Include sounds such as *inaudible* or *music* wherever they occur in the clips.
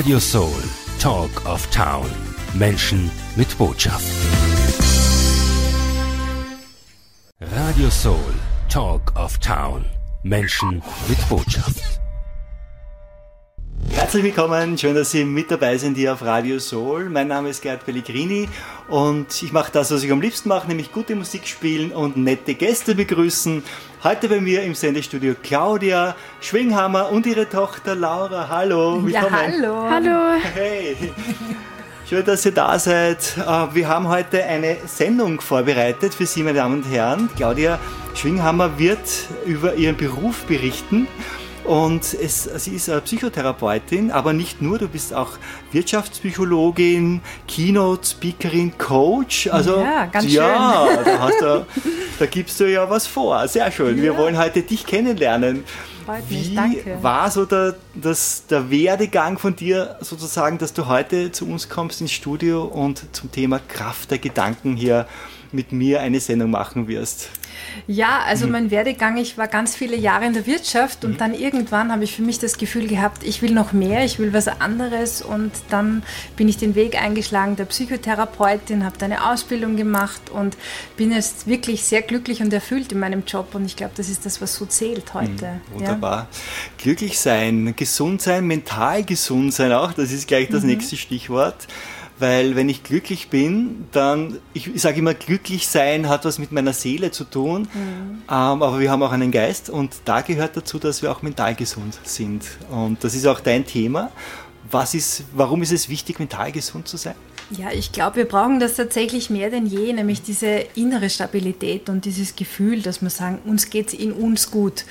Radio Soul, Talk of Town. Menschen mit Botschaft. Radio Soul, Talk of Town. Menschen mit Botschaft. Herzlich willkommen, schön, dass Sie mit dabei sind hier auf Radio Soul. Mein Name ist Gerd Pellegrini und ich mache das, was ich am liebsten mache, nämlich gute Musik spielen und nette Gäste begrüßen. Heute bei mir im Sendestudio Claudia Schwinghammer und ihre Tochter Laura. Hallo, willkommen. Ja, hallo. Hallo. Hey. Schön, dass ihr da seid. Äh, wir haben heute eine Sendung vorbereitet für Sie, meine Damen und Herren. Claudia Schwinghammer wird über ihren Beruf berichten. Und es, sie ist Psychotherapeutin, aber nicht nur, du bist auch Wirtschaftspsychologin, Keynote-Speakerin, Coach. Also, ja, ganz ja, schön. Da, hast du, da gibst du ja was vor. Sehr schön. Ja. Wir wollen heute dich kennenlernen. Wie war so der, das, der Werdegang von dir sozusagen, dass du heute zu uns kommst ins Studio und zum Thema Kraft der Gedanken hier mit mir eine Sendung machen wirst? Ja, also mhm. mein Werdegang, ich war ganz viele Jahre in der Wirtschaft und mhm. dann irgendwann habe ich für mich das Gefühl gehabt, ich will noch mehr, ich will was anderes und dann bin ich den Weg eingeschlagen der Psychotherapeutin, habe da eine Ausbildung gemacht und bin jetzt wirklich sehr glücklich und erfüllt in meinem Job und ich glaube, das ist das, was so zählt heute. Mhm, wunderbar. Ja. Glücklich sein, gesund sein, mental gesund sein auch, das ist gleich das nächste Stichwort weil wenn ich glücklich bin, dann, ich sage immer, glücklich sein hat was mit meiner Seele zu tun, mhm. ähm, aber wir haben auch einen Geist und da gehört dazu, dass wir auch mental gesund sind. Und das ist auch dein Thema. Was ist, warum ist es wichtig, mental gesund zu sein? Ja, ich glaube, wir brauchen das tatsächlich mehr denn je, nämlich diese innere Stabilität und dieses Gefühl, dass wir sagen, uns geht es in uns gut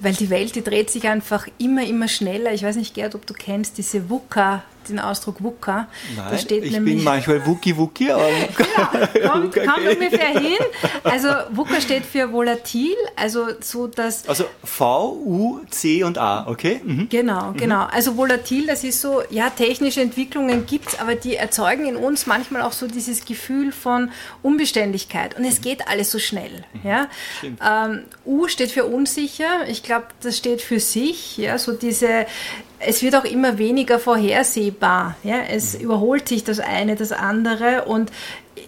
weil die Welt, die dreht sich einfach immer, immer schneller. Ich weiß nicht, Gerd, ob du kennst diese VUCA, den Ausdruck VUCA. Nein, ich nämlich, bin manchmal Wuki Wuki, aber *laughs* genau, kommt, kommt ungefähr hin. Also VUCA steht für volatil, also so dass... Also V, U, C und A, okay? Mhm. Genau, mhm. genau. Also volatil, das ist so, ja, technische Entwicklungen gibt es, aber die erzeugen in uns manchmal auch so dieses Gefühl von Unbeständigkeit und es mhm. geht alles so schnell. Mhm. Ja? Ähm, U steht für unsicher, ich glaube, das steht für sich, ja, so diese es wird auch immer weniger vorhersehbar. Ja? Es mhm. überholt sich das eine, das andere. Und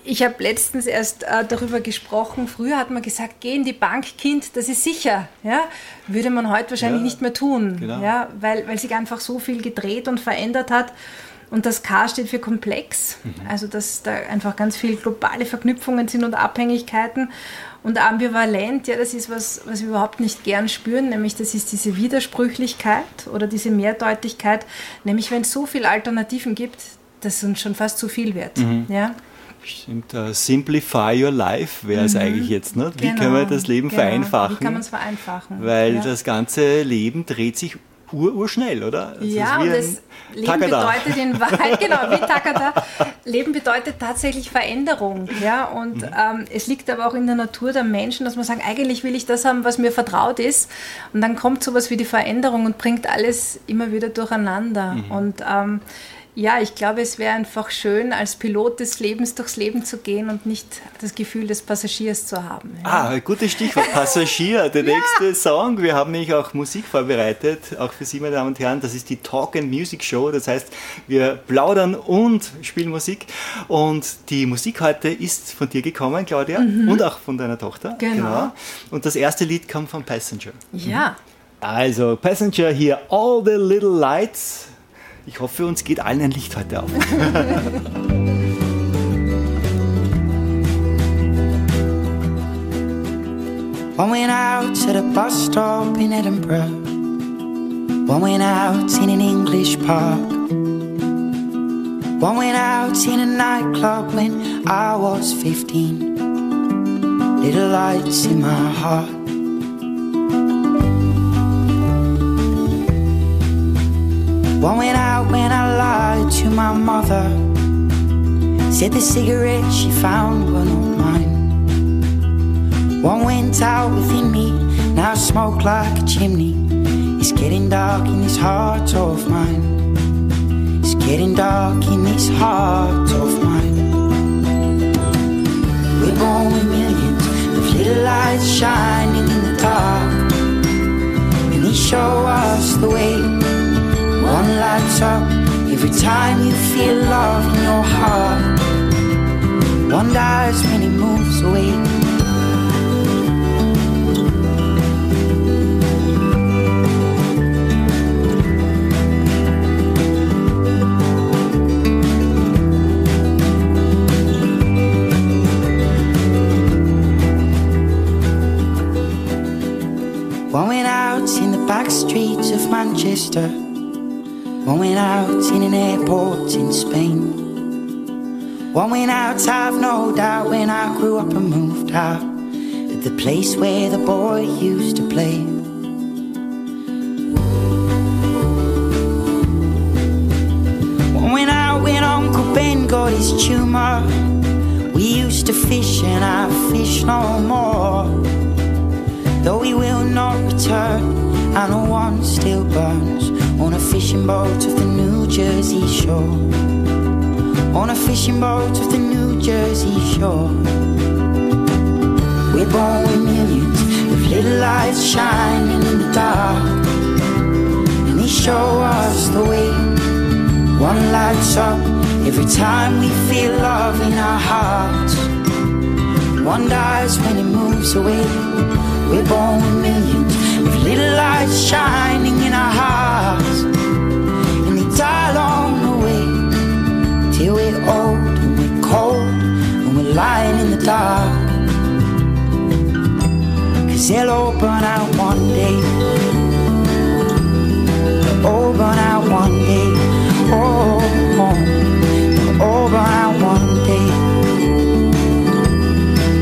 ich habe letztens erst äh, darüber gesprochen. Früher hat man gesagt, geh in die Bank, Kind, das ist sicher. Ja? Würde man heute wahrscheinlich ja, nicht mehr tun, genau. ja? weil, weil sich einfach so viel gedreht und verändert hat. Und das K steht für komplex, mhm. also dass da einfach ganz viele globale Verknüpfungen sind und Abhängigkeiten. Und ambivalent, ja, das ist was, was wir überhaupt nicht gern spüren, nämlich das ist diese Widersprüchlichkeit oder diese Mehrdeutigkeit, nämlich wenn es so viele Alternativen gibt, dass uns schon fast zu viel wird. Mhm. Ja? Stimmt, uh, simplify your life wäre es mhm. eigentlich jetzt. Ne? Wie genau, können wir das Leben genau. vereinfachen? Wie kann man es vereinfachen? Weil ja. das ganze Leben dreht sich ur, urschnell, oder? Das ja, und das Leben Takada. bedeutet in Wahrheit, *laughs* genau, wie Takada, Leben bedeutet tatsächlich Veränderung. Ja? Und mhm. ähm, es liegt aber auch in der Natur der Menschen, dass man sagt, eigentlich will ich das haben, was mir vertraut ist. Und dann kommt sowas wie die Veränderung und bringt alles immer wieder durcheinander. Mhm. Und ähm, ja, ich glaube, es wäre einfach schön, als Pilot des Lebens durchs Leben zu gehen und nicht das Gefühl des Passagiers zu haben. Ja. Ah, gutes Stichwort, Passagier, der *laughs* ja. nächste Song. Wir haben nämlich auch Musik vorbereitet, auch für Sie, meine Damen und Herren. Das ist die Talk and Music Show. Das heißt, wir plaudern und spielen Musik. Und die Musik heute ist von dir gekommen, Claudia, mhm. und auch von deiner Tochter. Genau. genau. Und das erste Lied kommt von Passenger. Ja. Mhm. Also, Passenger hier, All the Little Lights. Ich hoffe, uns geht allen ein Licht heute auf. *laughs* One went out to the bus stop in Edinburgh. One went out in an English park. One went out in a nightclub when I was 15. Little lights in my heart. One went out when I lied to my mother. Said the cigarette she found were not mine. One went out within me, now I smoke like a chimney. It's getting dark in this heart of mine. It's getting dark in this heart of mine. We're born with millions of little lights shining in the dark. And they show us the way lights Every time you feel love in your heart, wonders when it moves away. Going out in the back streets of Manchester. Going out in an airport in Spain. Going out, I've no doubt, when I grew up and moved out. At the place where the boy used to play. Going out when Uncle Ben got his tumor. We used to fish and I fish no more. Though we will not return, I know one still burns on a fishing boat of the New Jersey shore. On a fishing boat of the New Jersey shore. We're born with millions of little lights shining in the dark. And they show us the way. One lights up every time we feel love in our hearts. One dies when it moves away. We're born with millions of little lights shining in our hearts. And they die along the way till we're old and we're cold and we're lying in the dark. Cause they'll burn out one day. They'll all out one day. Oh, oh. they'll all out one day.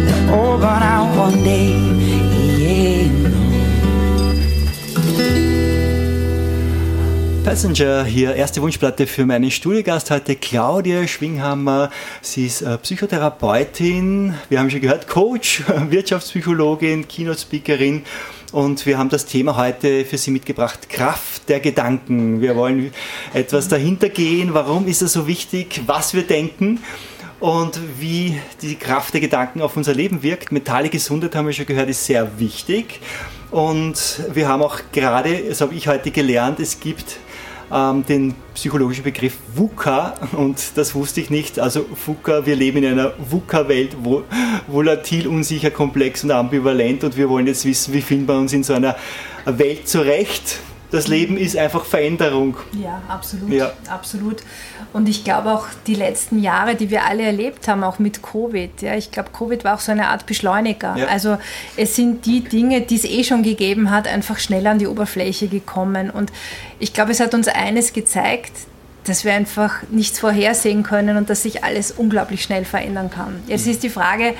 They'll all out one day. Passenger hier, erste Wunschplatte für meinen Studiogast heute, Claudia Schwinghammer. Sie ist äh, Psychotherapeutin, wir haben schon gehört, Coach, *laughs* Wirtschaftspsychologin, Keynote-Speakerin und wir haben das Thema heute für Sie mitgebracht, Kraft der Gedanken. Wir wollen etwas dahinter gehen, warum ist es so wichtig, was wir denken und wie die Kraft der Gedanken auf unser Leben wirkt. Mentale Gesundheit, haben wir schon gehört, ist sehr wichtig. Und wir haben auch gerade, das habe ich heute gelernt, es gibt ähm, den psychologischen Begriff VUCA und das wusste ich nicht. Also VUCA, wir leben in einer VUCA-Welt, wo volatil, unsicher, komplex und ambivalent und wir wollen jetzt wissen, wie finden wir uns in so einer Welt zurecht. Das Leben ist einfach Veränderung. Ja, absolut. Ja. absolut. Und ich glaube auch die letzten Jahre, die wir alle erlebt haben, auch mit Covid, ja, ich glaube, Covid war auch so eine Art Beschleuniger. Ja. Also es sind die Dinge, die es eh schon gegeben hat, einfach schnell an die Oberfläche gekommen. Und ich glaube, es hat uns eines gezeigt, dass wir einfach nichts vorhersehen können und dass sich alles unglaublich schnell verändern kann. Jetzt ist die Frage,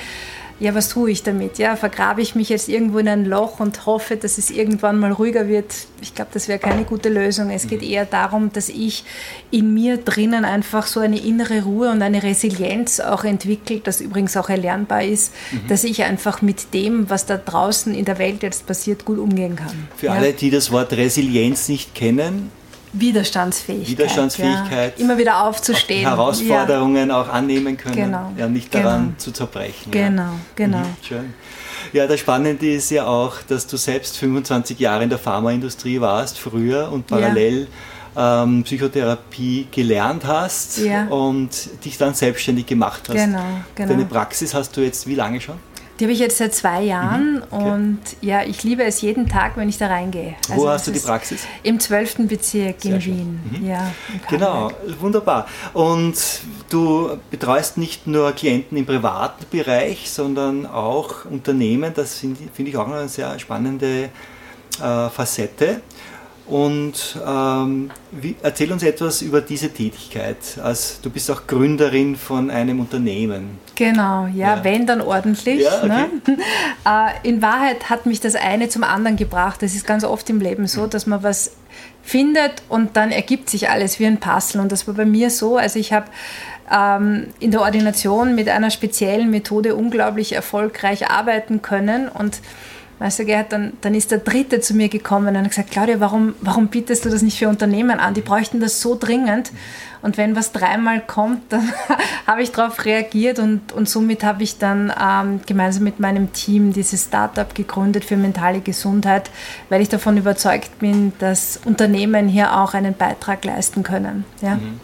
ja, was tue ich damit? Ja, vergrabe ich mich jetzt irgendwo in ein Loch und hoffe, dass es irgendwann mal ruhiger wird? Ich glaube, das wäre keine gute Lösung. Es geht eher darum, dass ich in mir drinnen einfach so eine innere Ruhe und eine Resilienz auch entwickelt, das übrigens auch erlernbar ist, dass ich einfach mit dem, was da draußen in der Welt jetzt passiert, gut umgehen kann. Für ja. alle, die das Wort Resilienz nicht kennen, Widerstandsfähigkeit. Widerstandsfähigkeit. Ja. Immer wieder aufzustehen. Herausforderungen auch annehmen können, Genau. ja, nicht Genau. daran zu zerbrechen. Ja. ja. Genau, genau. Mhm, schön. Ja, das Spannende ist ja auch, dass du selbst 25 Jahre in der Pharmaindustrie warst, früher und parallel ähm, Psychotherapie gelernt hast Ja. und dich dann selbstständig gemacht hast. Genau, genau. Deine Praxis hast du jetzt wie lange schon? Die habe ich jetzt seit zwei Jahren Mhm, okay. und ja, ich liebe es jeden Tag, wenn ich da reingehe. Wo das hast du die Praxis? Im 12. Bezirk Sehr in schön. Wien. Ja, in Genau, wunderbar. Und du betreust nicht nur Klienten im privaten Bereich, sondern auch Unternehmen. Das finde finde ich auch eine sehr spannende äh, Facette. Und ähm, wie, erzähl uns etwas über diese Tätigkeit. Also, du bist auch Gründerin von einem Unternehmen. Genau, ja, Ja. wenn dann ordentlich. Ja, okay. ne? *laughs* äh, in Wahrheit hat mich das eine zum anderen gebracht. Das ist ganz oft im Leben so, dass man was findet und dann ergibt sich alles wie ein Puzzle. Und das war bei mir so. Also ich habe ähm, in der Ordination mit einer speziellen Methode unglaublich erfolgreich arbeiten können und Weißt du, Gerhard, dann, dann ist der Dritte zu mir gekommen und hat gesagt, Claudia, warum, warum bietest du das nicht für Unternehmen an? Die bräuchten das so dringend. Und wenn was dreimal kommt, dann *laughs* habe ich darauf reagiert und, und somit habe ich dann ähm, gemeinsam mit meinem Team dieses Startup gegründet für mentale Gesundheit, weil ich davon überzeugt bin, dass Unternehmen hier auch einen Beitrag leisten können. Ja. Mhm.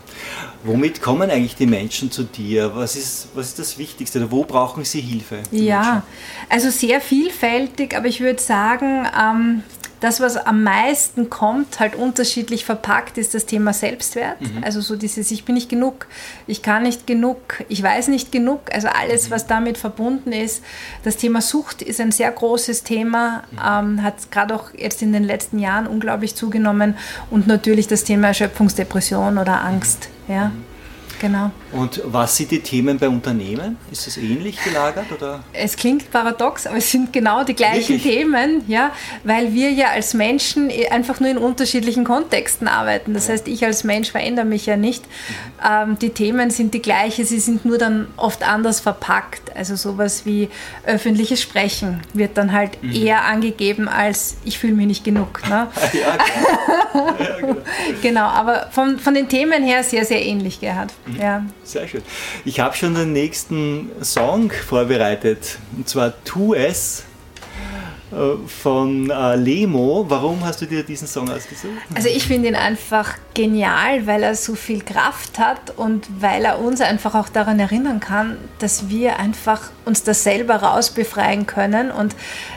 Womit kommen eigentlich die Menschen zu dir? Was ist, was ist das Wichtigste? Oder wo brauchen sie Hilfe? Ja, Menschen? also sehr vielfältig, aber ich würde sagen, ähm, das, was am meisten kommt, halt unterschiedlich verpackt, ist das Thema Selbstwert. Mhm. Also so dieses, ich bin nicht genug, ich kann nicht genug, ich weiß nicht genug. Also alles, mhm. was damit verbunden ist. Das Thema Sucht ist ein sehr großes Thema, mhm. ähm, hat gerade auch jetzt in den letzten Jahren unglaublich zugenommen. Und natürlich das Thema Erschöpfungsdepression oder Angst. Ja. Genau. Und was sind die Themen bei Unternehmen? Ist es ähnlich gelagert? Oder? Es klingt paradox, aber es sind genau die gleichen Wirklich? Themen, ja, weil wir ja als Menschen einfach nur in unterschiedlichen Kontexten arbeiten. Das ja. heißt, ich als Mensch verändere mich ja nicht. Ähm, die Themen sind die gleichen, sie sind nur dann oft anders verpackt. Also sowas wie öffentliches Sprechen wird dann halt mhm. eher angegeben als ich fühle mich nicht genug. Ne? *laughs* ja, genau. *laughs* ja, genau. genau, aber von, von den Themen her sehr, sehr ähnlich, Gerhard. Mhm. Ja. Sehr schön. Ich habe schon den nächsten Song vorbereitet, und zwar 2S äh, von äh, Lemo. Warum hast du dir diesen Song ausgesucht? Also ich finde ihn einfach genial, weil er so viel Kraft hat und weil er uns einfach auch daran erinnern kann, dass wir einfach uns das selber rausbefreien können und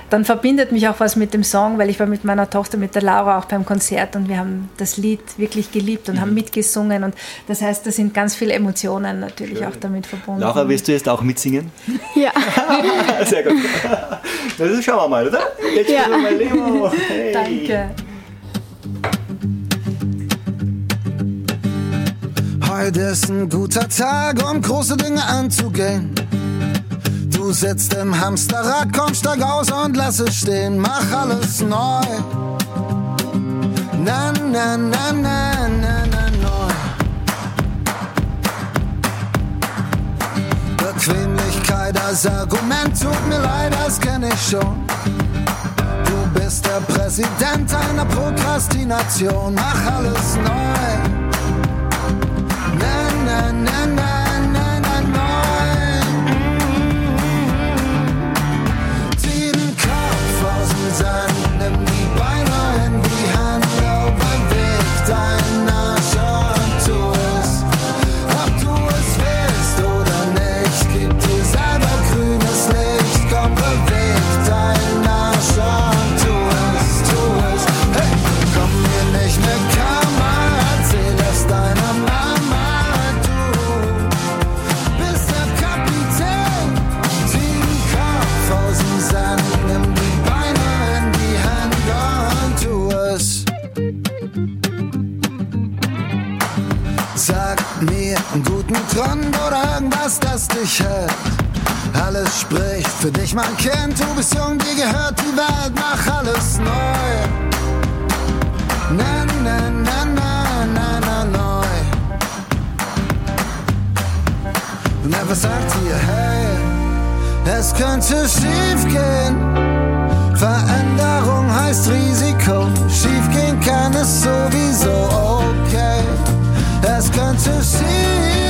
dann verbindet mich auch was mit dem Song, weil ich war mit meiner Tochter, mit der Laura auch beim Konzert und wir haben das Lied wirklich geliebt und mhm. haben mitgesungen und das heißt, da sind ganz viele Emotionen natürlich Schön. auch damit verbunden. Laura, willst du jetzt auch mitsingen? *laughs* Ja. *laughs* Sehr gut. Das schauen wir mal, oder? Jetzt ja. mal Lemo. Hey. Danke. Heute ist ein guter Tag, um große Dinge anzugehen. Du sitzt im Hamsterrad, komm, steig aus und lass es stehen, mach alles neu. Na, na, na, na, na, na, neu. Bequemlichkeit als Argument, tut mir leid, das kenn ich schon. Du bist der Präsident einer Prokrastination, mach alles neu. Grund oder irgendwas, das dich hält. Alles spricht für dich, mein Kind. Du bist jung, dir gehört die Welt, mach alles neu. Na, na, na, na, na, na, neu. Und er sagt dir, hey, es könnte schief gehen. Veränderung heißt Risiko. Schief gehen kann es sowieso, okay. Es könnte schief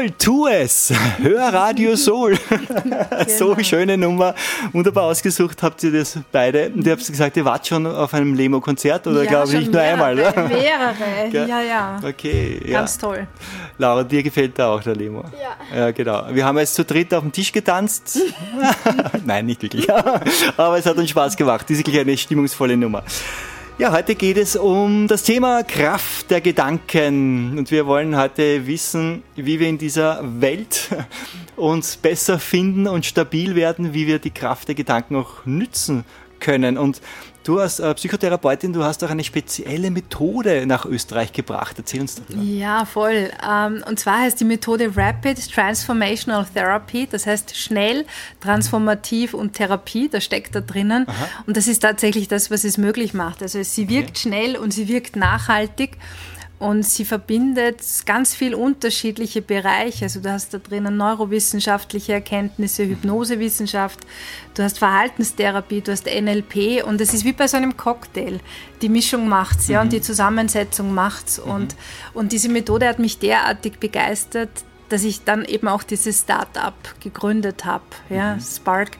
Jawohl, tu es. Hör Radio Soul. *laughs* so Genau. schöne Nummer. Wunderbar ausgesucht habt ihr das beide. Und ihr habt gesagt, ihr wart schon auf einem Lemo-Konzert oder glaube ich nicht nur einmal, mehrere, oder? Mehrere, *laughs* ja, ja. Okay, ja. Ganz toll. Laura, dir gefällt da auch der Lemo. Ja. Ja, genau. Wir haben jetzt zu dritt auf dem Tisch getanzt. *laughs* Nein, nicht wirklich. Aber es hat uns Spaß gemacht. Das ist wirklich eine stimmungsvolle Nummer. Ja, heute geht es um das Thema Kraft der Gedanken. Und wir wollen heute wissen, wie wir in dieser Welt *laughs* uns besser finden und stabil werden, wie wir die Kraft der Gedanken auch nützen können. Und du als äh, Psychotherapeutin, du hast auch eine spezielle Methode nach Österreich gebracht. Erzähl uns darüber. Ja, voll. Ähm, Und zwar heißt die Methode Rapid Transformational Therapy, das heißt schnell, transformativ und Therapie, das steckt da drinnen. Und das ist tatsächlich das, was es möglich macht. Also sie wirkt schnell und sie wirkt nachhaltig. Und sie verbindet ganz viel unterschiedliche Bereiche. Also du hast da drinnen neurowissenschaftliche Erkenntnisse, Hypnosewissenschaft, du hast Verhaltenstherapie, du hast NLP und es ist wie bei so einem Cocktail. Die Mischung macht's, ja, und die Zusammensetzung macht's. Und, und diese Methode hat mich derartig begeistert, dass ich dann eben auch dieses Start-up gegründet habe, ja, Spark,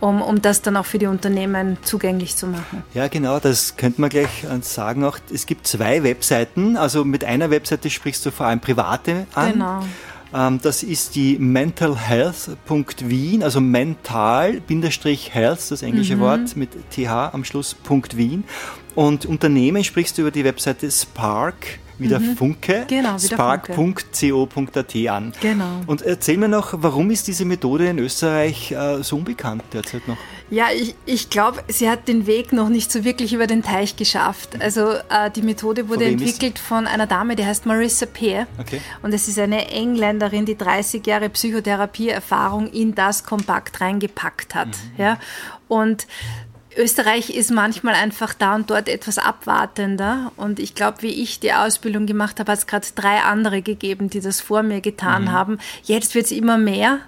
um, um das dann auch für die Unternehmen zugänglich zu machen. Ja, genau, das könnte man gleich äh, sagen auch. Es gibt zwei Webseiten. Also mit einer Webseite sprichst du vor allem private an. Genau. Ähm, Das ist die mentalhealth.wien, also mental-health, das englische Mhm. Wort mit th am Schluss, Punkt .wien. Und Unternehmen sprichst du über die Webseite Spark, wie der Funke, Genau, spark.co.at an. Genau. Und erzähl mir noch, warum ist diese Methode in Österreich äh, so unbekannt derzeit noch? Ja, ich, ich glaube, sie hat den Weg noch nicht so wirklich über den Teich geschafft. Also äh, die Methode wurde Von wem ist- entwickelt von einer Dame, die heißt Marissa Peer. Okay. Und es ist eine Engländerin, die 30 Jahre Psychotherapieerfahrung in das kompakt reingepackt hat. Mhm. Ja? Und Österreich ist manchmal einfach da und dort etwas abwartender. Und ich glaube, wie ich die Ausbildung gemacht habe, hat es gerade drei andere gegeben, die das vor mir getan Mhm. haben. Jetzt wird es immer mehr.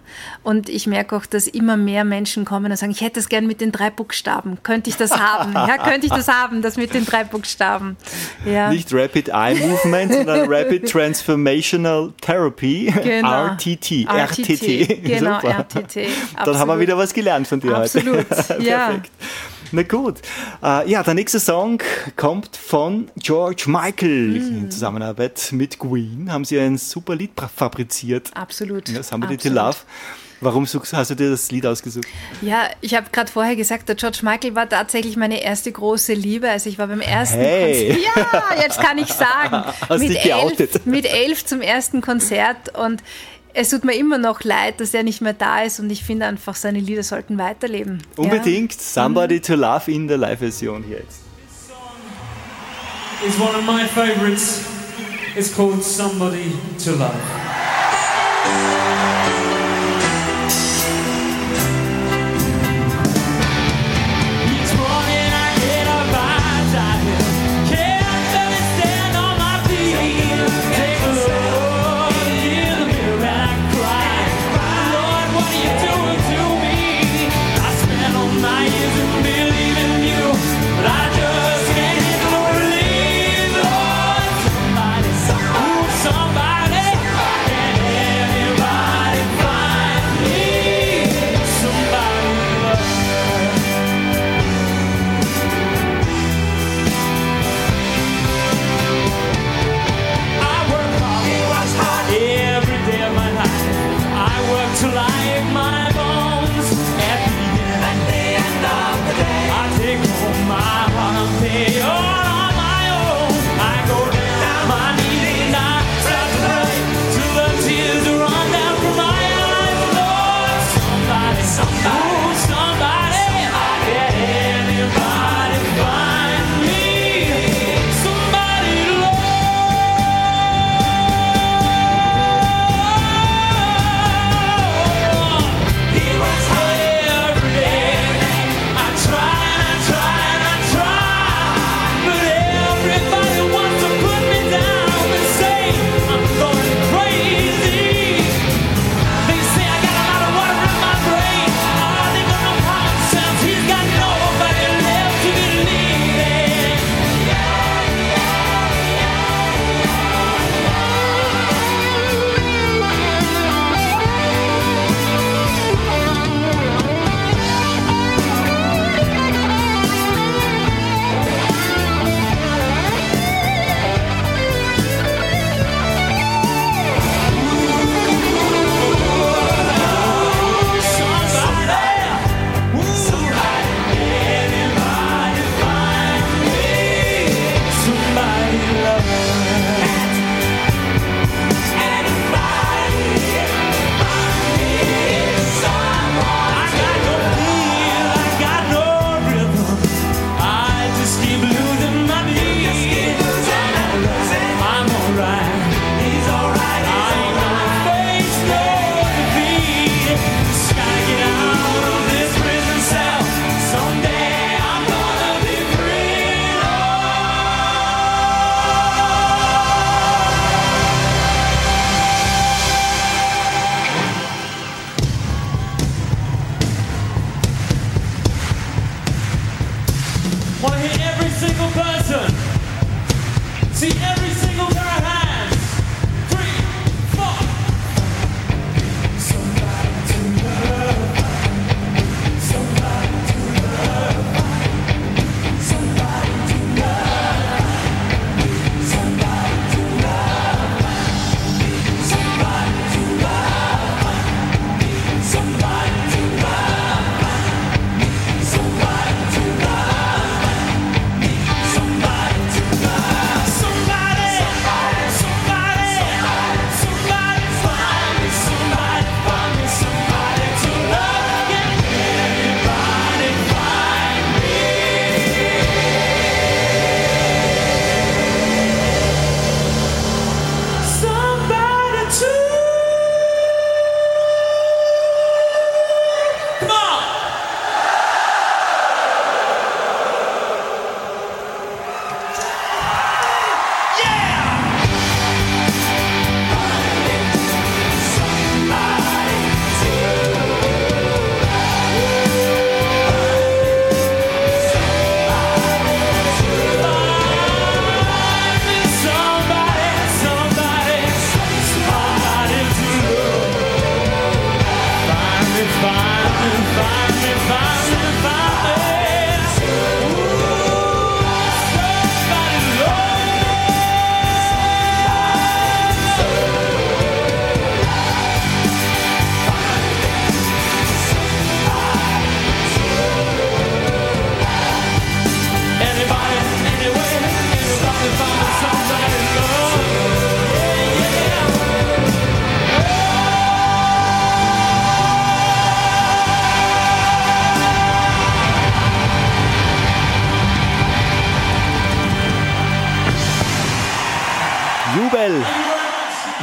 Und ich merke auch, dass immer mehr Menschen kommen und sagen, ich hätte das gern mit den drei Buchstaben. Könnte ich das haben? *laughs* Ja, könnte ich das haben, das mit den drei Buchstaben? Ja. Nicht Rapid Eye Movement, *laughs* sondern Rapid Transformational Therapy, Genau. RTT. RTT. Genau, Super. RTT. Dann haben wir Absolut. wieder was gelernt von dir Absolut, heute. *laughs* ja. Perfekt. Na gut. Äh, ja, der nächste Song kommt von George Michael. Mm. In Zusammenarbeit mit Queen haben sie ein super Lied fabriziert. Absolut. Ja, Somebody to Absolut. Love. Warum hast du dir das Lied ausgesucht? Ja, ich habe gerade vorher gesagt, der George Michael war tatsächlich meine erste große Liebe. Also ich war beim ersten Hey. Konzert. Ja, jetzt kann ich sagen. *laughs* Hast mit, dich geoutet. elf, mit elf zum ersten Konzert und es tut mir immer noch leid, dass er nicht mehr da ist und ich finde einfach, seine Lieder sollten weiterleben. Unbedingt Somebody to Love in der Live-Version hier jetzt. is one of my favourites. It's called Somebody to Love.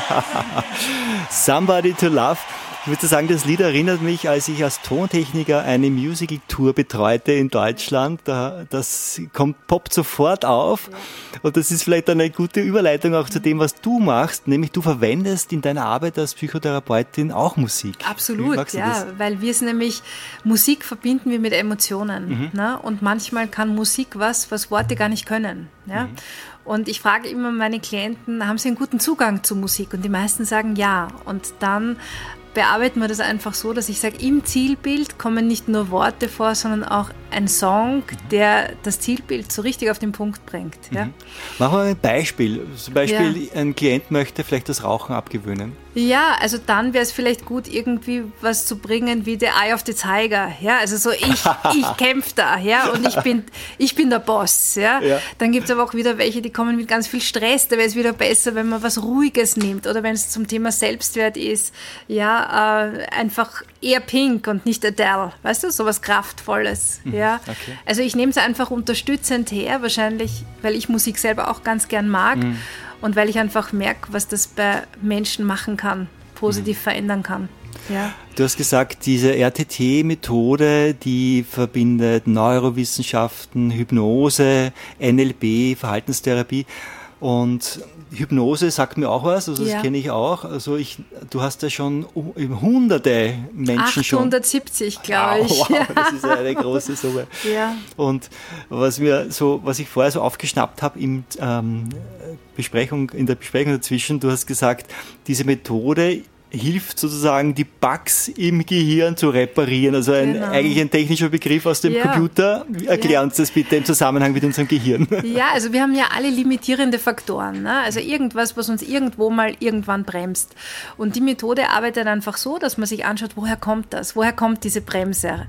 *laughs* Somebody to Love. Ich würde sagen, das Lied erinnert mich, als ich als Tontechniker eine Musical-Tour betreute in Deutschland. Da, das kommt, poppt sofort auf. Und das ist vielleicht eine gute Überleitung auch zu dem, was du machst. Nämlich du verwendest in deiner Arbeit als Psychotherapeutin auch Musik. Absolut, ja, das? weil wir es nämlich, Musik verbinden wir mit Emotionen. Mhm. Ne? Und manchmal kann Musik was, was Worte gar nicht können. Ja? Mhm. Und ich frage immer meine Klienten, haben sie einen guten Zugang zu Musik? Und die meisten sagen ja. Und dann bearbeiten wir das einfach so, dass ich sage, im Zielbild kommen nicht nur Worte vor, sondern auch ein Song, der das Zielbild so richtig auf den Punkt bringt. Ja? Machen wir ein Beispiel. Zum Beispiel, ein Klient möchte vielleicht das Rauchen abgewöhnen. Ja, also dann wäre es vielleicht gut, irgendwie was zu bringen wie The Eye of the Tiger. Ja, also so ich, *laughs* ich kämpfe da, ja, und ich bin, ich bin der Boss. Ja. Ja. Dann gibt es aber auch wieder welche, die kommen mit ganz viel Stress. Da wäre es wieder besser, wenn man was Ruhiges nimmt oder wenn es zum Thema Selbstwert ist. Ja, äh, einfach eher Pink und nicht Adele. Weißt du, sowas Kraftvolles. Ja. okay. Also ich nehme es einfach unterstützend her, wahrscheinlich, weil ich Musik selber auch ganz gern mag und weil ich einfach merke, was das bei Menschen machen kann, positiv verändern kann. Ja. Du hast gesagt, diese RTT-Methode, die verbindet Neurowissenschaften, Hypnose, NLP, Verhaltenstherapie. Und Hypnose sagt mir auch was, also das Ja. kenne ich auch. Also ich, du hast ja schon hunderte Menschen schon. 870, glaube ich. Wow, wow, *laughs* das ist eine große Summe. Ja. Und was mir so, was ich vorher so aufgeschnappt habe im ähm, Besprechung, in der Besprechung dazwischen, du hast gesagt, diese Methode hilft sozusagen, die Bugs im Gehirn zu reparieren. Also ein, Genau. eigentlich ein technischer Begriff aus dem Ja. Computer. Erklär Ja. uns das bitte im Zusammenhang mit unserem Gehirn. *laughs* Ja, also wir haben ja alle limitierende Faktoren. Ne? Also irgendwas, was uns irgendwo mal irgendwann bremst. Und die Methode arbeitet einfach so, dass man sich anschaut, woher kommt das? Woher kommt diese Bremse?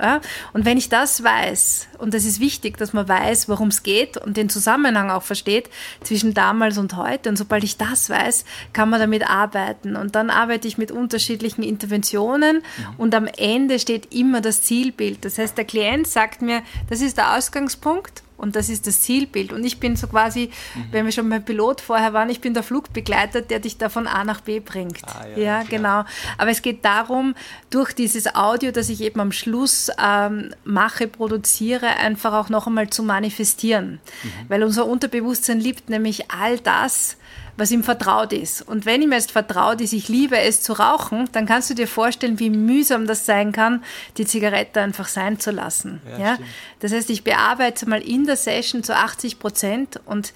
Ja? Und wenn ich das weiß, und das ist wichtig, dass man weiß, worum es geht und den Zusammenhang auch versteht zwischen damals und heute. Und sobald ich das weiß, kann man damit arbeiten. Und dann arbeite ich mit unterschiedlichen Interventionen und am Ende steht immer das Zielbild. Das heißt, der Klient sagt mir, das ist der Ausgangspunkt. Und das ist das Zielbild. Und ich bin so quasi, wenn wir schon beim Pilot vorher waren, ich bin der Flugbegleiter, der dich da von A nach B bringt. Ah, ja, ja, genau. Aber es geht darum, durch dieses Audio, das ich eben am Schluss ähm, mache, produziere, einfach auch noch einmal zu manifestieren. Mhm. Weil unser Unterbewusstsein liebt nämlich all das, was ihm vertraut ist. Und wenn ihm jetzt vertraut ist, ich liebe es zu rauchen, dann kannst du dir vorstellen, wie mühsam das sein kann, die Zigarette einfach sein zu lassen. Ja, Das heißt, ich bearbeite mal in der Session zu 80 Prozent und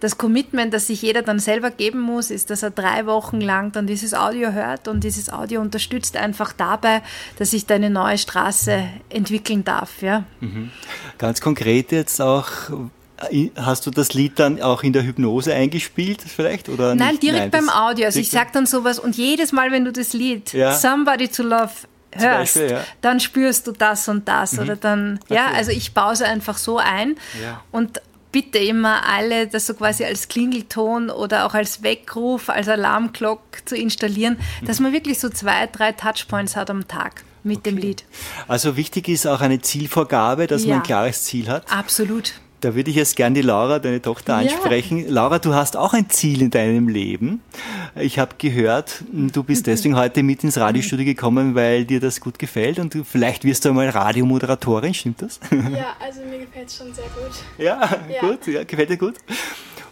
das Commitment, das sich jeder dann selber geben muss, ist, dass er drei Wochen lang dann dieses Audio hört und dieses Audio unterstützt einfach dabei, dass sich da eine neue Straße entwickeln darf. Ja. Ganz konkret jetzt auch, hast du das Lied dann auch in der Hypnose eingespielt vielleicht? Oder Nein, nicht? direkt beim das- Audio. Also ich direkt- sag dann sowas und jedes Mal, wenn du das Lied Ja. Somebody to Love hörst, Beispiel, ja. Mhm. dann spürst du das und das oder dann, ja, Okay. also ich baue es einfach so ein Ja. und bitte immer alle, das so quasi als Klingelton oder auch als Weckruf, als Alarmglock zu installieren, Mhm. dass man wirklich so zwei, drei Touchpoints hat am Tag mit dem Lied. Also wichtig ist auch eine Zielvorgabe, dass man Ja. ein klares Ziel hat. Absolut. Da würde ich jetzt gern die Laura, deine Tochter, Ja. ansprechen. Laura, du hast auch ein Ziel in deinem Leben. Ich habe gehört, du bist deswegen heute mit ins Radiostudio gekommen, weil dir das gut gefällt und du, vielleicht wirst du einmal Radiomoderatorin, stimmt das? Ja, also mir gefällt es schon sehr gut. Ja, Ja. gut, ja, gefällt dir gut.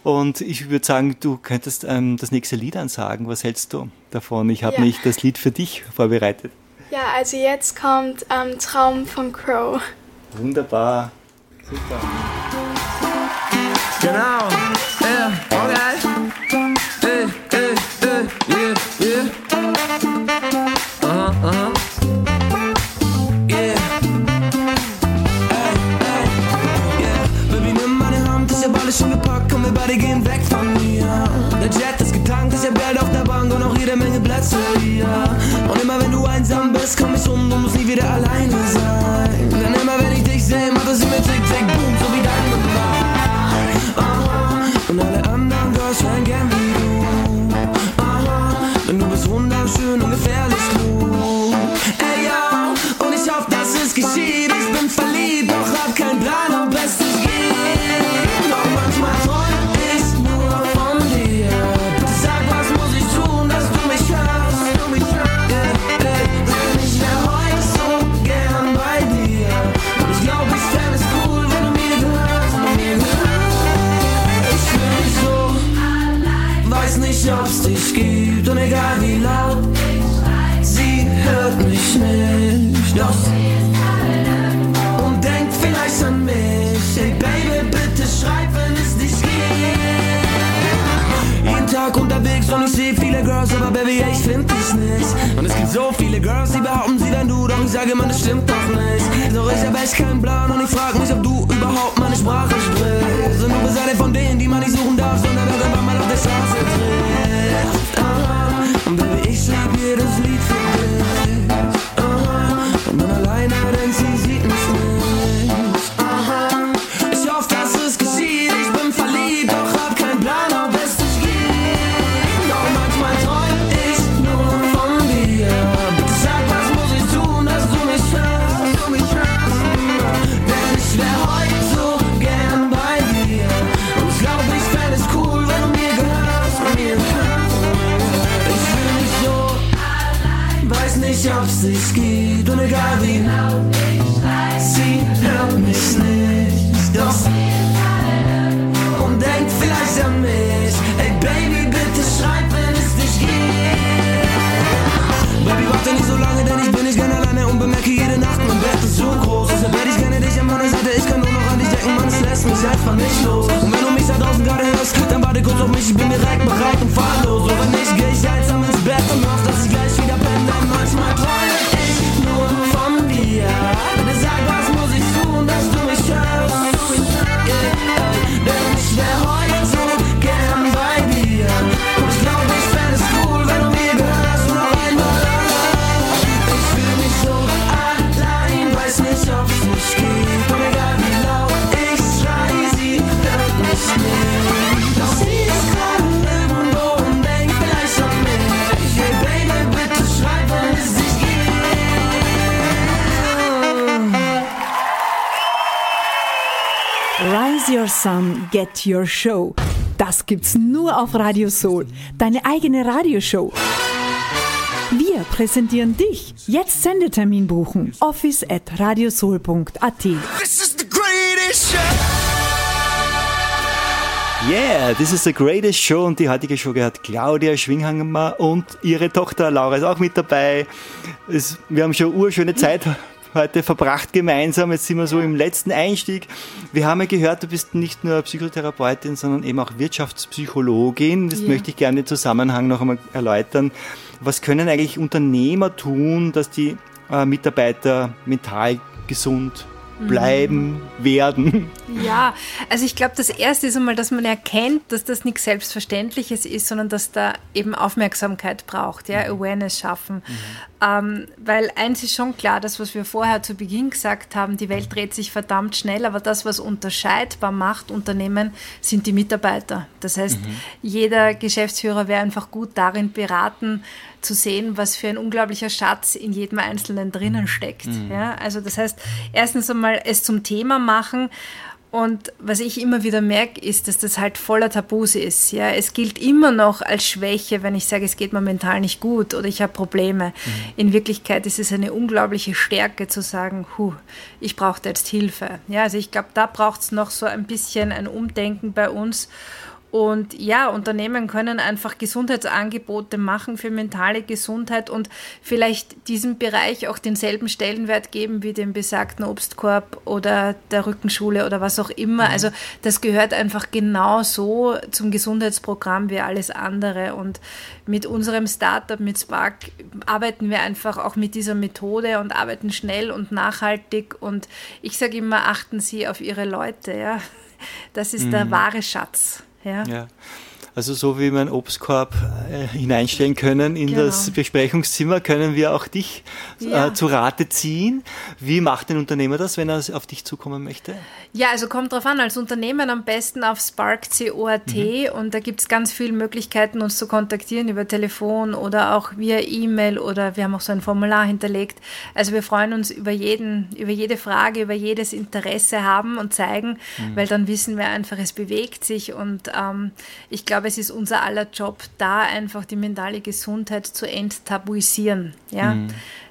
Und ich würde sagen, du könntest ähm, das nächste Lied ansagen. Was hältst du davon? Ich habe Ja. nämlich das Lied für dich vorbereitet. Ja, also jetzt kommt ähm, Traum von Crow. Wunderbar. Super. Genau, okay. Yeah, yeah. Baby, nimm meine Hand, ich hab alles schon gepackt, komm, wir beide gehen weg von mir. Der Jet ist getankt, ich hab Geld auf der Bank und auch jede Menge Plätze hier. Und immer wenn du einsam bist, komm ich um, du musst nie wieder alleine sein. Denn immer wenn ich dich sehe, macht es anderen Girls schreien gern wie du. Aha. Denn du bist wunderschön und gefährlich klug. Ey, yo. Und ich hoffe, dass es geschieht. Egal wie laut, sie hört mich nicht. Doch und denkt vielleicht an mich. Hey Baby, bitte schreib, wenn es dich gibt. Jeden Tag unterwegs und ich sehe viele Girls, aber Baby, ich so viele Girls, die behaupten, sie wären du, doch ich sage immer, das stimmt doch nicht. Doch ich hab echt keinen Plan und ich frag mich, ob du überhaupt meine Sprache sprichst. Und du bist eine von denen, die man nicht suchen darf, sondern irgendwann mal auf der Straße trifft. Aha. Und Baby, ich schreib jedes Lied für dich. Aha. Und bin alleine, denn sie sieht mich nicht. Your Sun, Get Your Show. Das gibt's nur auf Radio Soul. Deine eigene Radioshow. Wir präsentieren dich. Jetzt Sendetermin buchen. Office at radiosoul.at. This is the greatest show. Yeah, this is the greatest show und die heutige Show gehört Claudia Schwinghammer und ihre Tochter Laura ist auch mit dabei. Es, wir haben schon urschöne Zeit heute verbracht gemeinsam. Jetzt sind wir so im letzten Einstieg. Wir haben ja gehört, du bist nicht nur Psychotherapeutin, sondern eben auch Wirtschaftspsychologin. Das Ja. möchte ich gerne im Zusammenhang noch einmal erläutern. Was können eigentlich Unternehmer tun, dass die äh, Mitarbeiter mental gesund bleiben, werden? Ja, also ich glaube, das Erste ist einmal, dass man erkennt, dass das nichts Selbstverständliches ist, sondern dass da eben Aufmerksamkeit braucht, ja, Awareness schaffen. Ähm, weil eins ist schon klar, das, was wir vorher zu Beginn gesagt haben, die Welt dreht sich verdammt schnell, aber das, was unterscheidbar macht Unternehmen, sind die Mitarbeiter. Das heißt, jeder Geschäftsführer wäre einfach gut darin beraten, zu sehen, was für ein unglaublicher Schatz in jedem Einzelnen drinnen steckt. Ja, also das heißt, erstens einmal es zum Thema machen und was ich immer wieder merke, ist, dass das halt voller Tabus ist. Ja, es gilt immer noch als Schwäche, wenn ich sage, es geht mir mental nicht gut oder ich habe Probleme. In Wirklichkeit ist es eine unglaubliche Stärke zu sagen, hu, ich brauche jetzt Hilfe. Ja, also ich glaube, da braucht es noch so ein bisschen ein Umdenken bei uns. Und ja, Unternehmen können einfach Gesundheitsangebote machen für mentale Gesundheit und vielleicht diesem Bereich auch denselben Stellenwert geben wie dem besagten Obstkorb oder der Rückenschule oder was auch immer. Also das gehört einfach genauso zum Gesundheitsprogramm wie alles andere. Und mit unserem Startup, mit Spark, arbeiten wir einfach auch mit dieser Methode und arbeiten schnell und nachhaltig. Und ich sage immer, achten Sie auf Ihre Leute. Ja? Das ist der wahre Schatz. Ja. Also so wie wir einen Obstkorb äh, hineinstellen können in Genau. das Besprechungszimmer, können wir auch dich Ja. äh, zu Rate ziehen. Wie macht ein Unternehmer das, wenn er auf dich zukommen möchte? Ja, also kommt drauf an, als Unternehmen am besten auf spark.co.at und da gibt es ganz viele Möglichkeiten, uns zu kontaktieren über Telefon oder auch via E-Mail oder wir haben auch so ein Formular hinterlegt. Also wir freuen uns über jeden, über jede Frage, über jedes Interesse haben und zeigen, weil dann wissen wir einfach, es bewegt sich und ähm, ich glaube, es ist unser aller Job, da einfach die mentale Gesundheit zu enttabuisieren. Ja,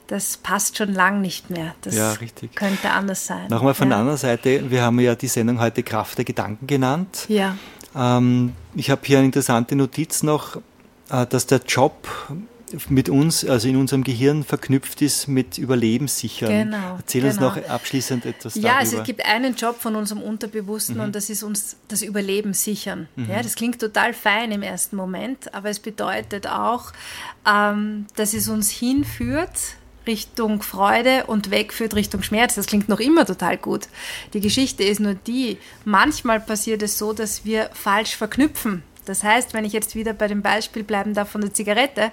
das passt schon lang nicht mehr. Das Ja, richtig. könnte anders sein. Nochmal von ja. der anderen Seite, wir haben ja die Sendung heute Kraft der Gedanken genannt. Ja. Ähm, ich habe hier eine interessante Notiz noch. äh, dass der Job mit uns, also in unserem Gehirn verknüpft ist mit Überleben sichern. Genau, Erzähl uns genau. noch abschließend etwas Ja, darüber. also es gibt einen Job von unserem Unterbewussten Mhm. und das ist uns das Überleben sichern. Mhm. Ja, das klingt total fein im ersten Moment, aber es bedeutet auch, ähm, dass es uns hinführt Richtung Freude und wegführt Richtung Schmerz. Das klingt noch immer total gut. Die Geschichte ist nur die, manchmal passiert es so, dass wir falsch verknüpfen. Das heißt, wenn ich jetzt wieder bei dem Beispiel bleiben darf von der Zigarette,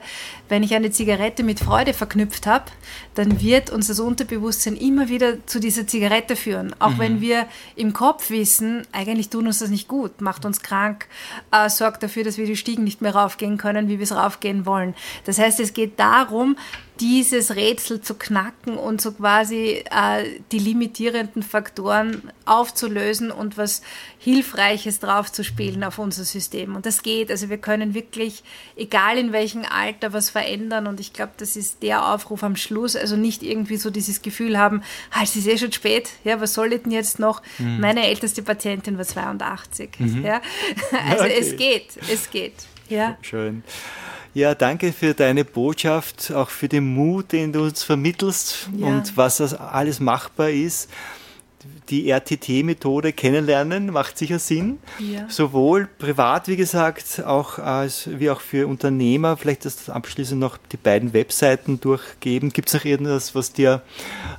wenn ich eine Zigarette mit Freude verknüpft habe, dann wird uns das Unterbewusstsein immer wieder zu dieser Zigarette führen. Auch Mhm. wenn wir im Kopf wissen, eigentlich tun uns das nicht gut, macht uns krank, äh, sorgt dafür, dass wir die Stiegen nicht mehr raufgehen können, wie wir es raufgehen wollen. Das heißt, es geht darum, dieses Rätsel zu knacken und so quasi äh, die limitierenden Faktoren aufzulösen und was Hilfreiches draufzuspielen auf unser System. Und das geht. Also wir können wirklich, egal in welchem Alter, was verändern. Und ich glaube, das ist der Aufruf am Schluss. Also nicht irgendwie so dieses Gefühl haben, ah, es ist eh schon spät. Ja, was soll ich denn jetzt noch? Mhm. Meine älteste Patientin war 82. Mhm. Ja? *laughs* Also *laughs* Okay. es geht, es geht. Ja. Schön. Ja, danke für deine Botschaft, auch für den Mut, den du uns vermittelst Ja. und was das alles machbar ist. Die RTT-Methode kennenlernen macht sicher Sinn. Ja. Sowohl privat, wie gesagt, auch als, wie auch für Unternehmer. Vielleicht das abschließend noch die beiden Webseiten durchgeben. Gibt es noch irgendwas, was dir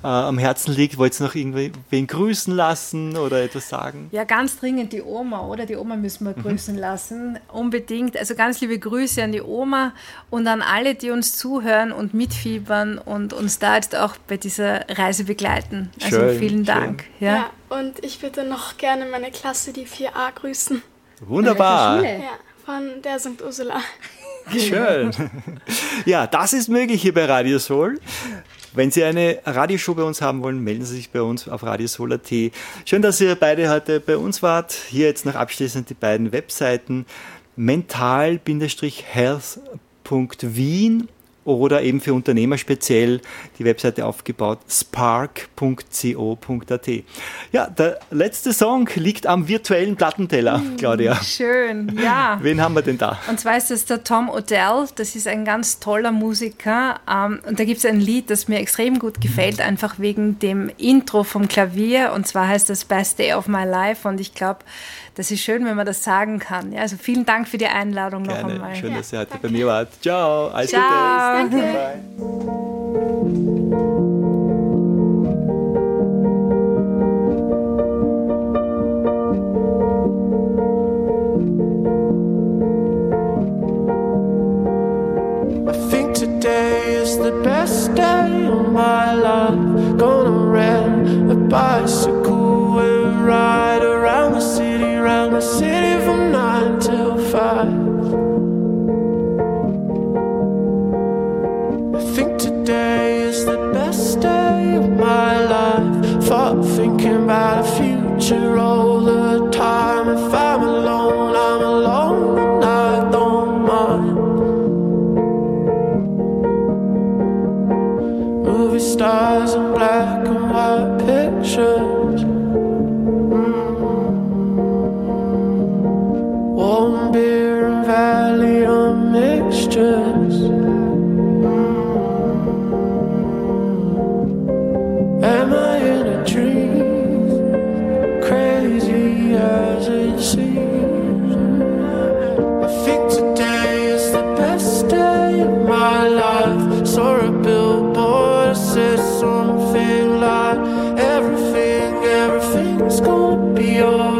äh, am Herzen liegt? Wolltest du noch irgendwen grüßen lassen oder etwas sagen? Ja, ganz dringend die Oma, oder? Die Oma müssen wir grüßen lassen. Unbedingt. Also ganz liebe Grüße an die Oma und an alle, die uns zuhören und mitfiebern und uns da jetzt auch bei dieser Reise begleiten. Also Schön, vielen schön. Dank. Ja. Ja, und ich würde noch gerne meine Klasse, die 4a, grüßen. Wunderbar. Ja, von der St. Ursula. Schön. Ja, das ist möglich hier bei Radio Soul. Wenn Sie eine Radioshow bei uns haben wollen, melden Sie sich bei uns auf radiosol.at. Schön, dass ihr beide heute bei uns wart. Hier jetzt noch abschließend die beiden Webseiten mental-health.wien oder eben für Unternehmer speziell die Webseite aufgebaut spark.co.at. Ja, der letzte Song liegt am virtuellen Plattenteller, Claudia. Schön, ja. *laughs* Wen haben wir denn da? Und zwar ist das der Tom Odell, das ist ein ganz toller Musiker. Ähm, und da gibt es ein Lied, das mir extrem gut gefällt, einfach wegen dem Intro vom Klavier. Und zwar heißt das Best Day of My Life. Und ich glaube, das ist schön, wenn man das sagen kann. Ja, also vielen Dank für die Einladung noch Gerne. einmal. Schön, dass ihr heute bei mir wart. Ciao. Alles Ciao. Gute. Danke. Bye. The best day of my life. Gonna rent a bicycle and ride about a future all everything's gonna be alright.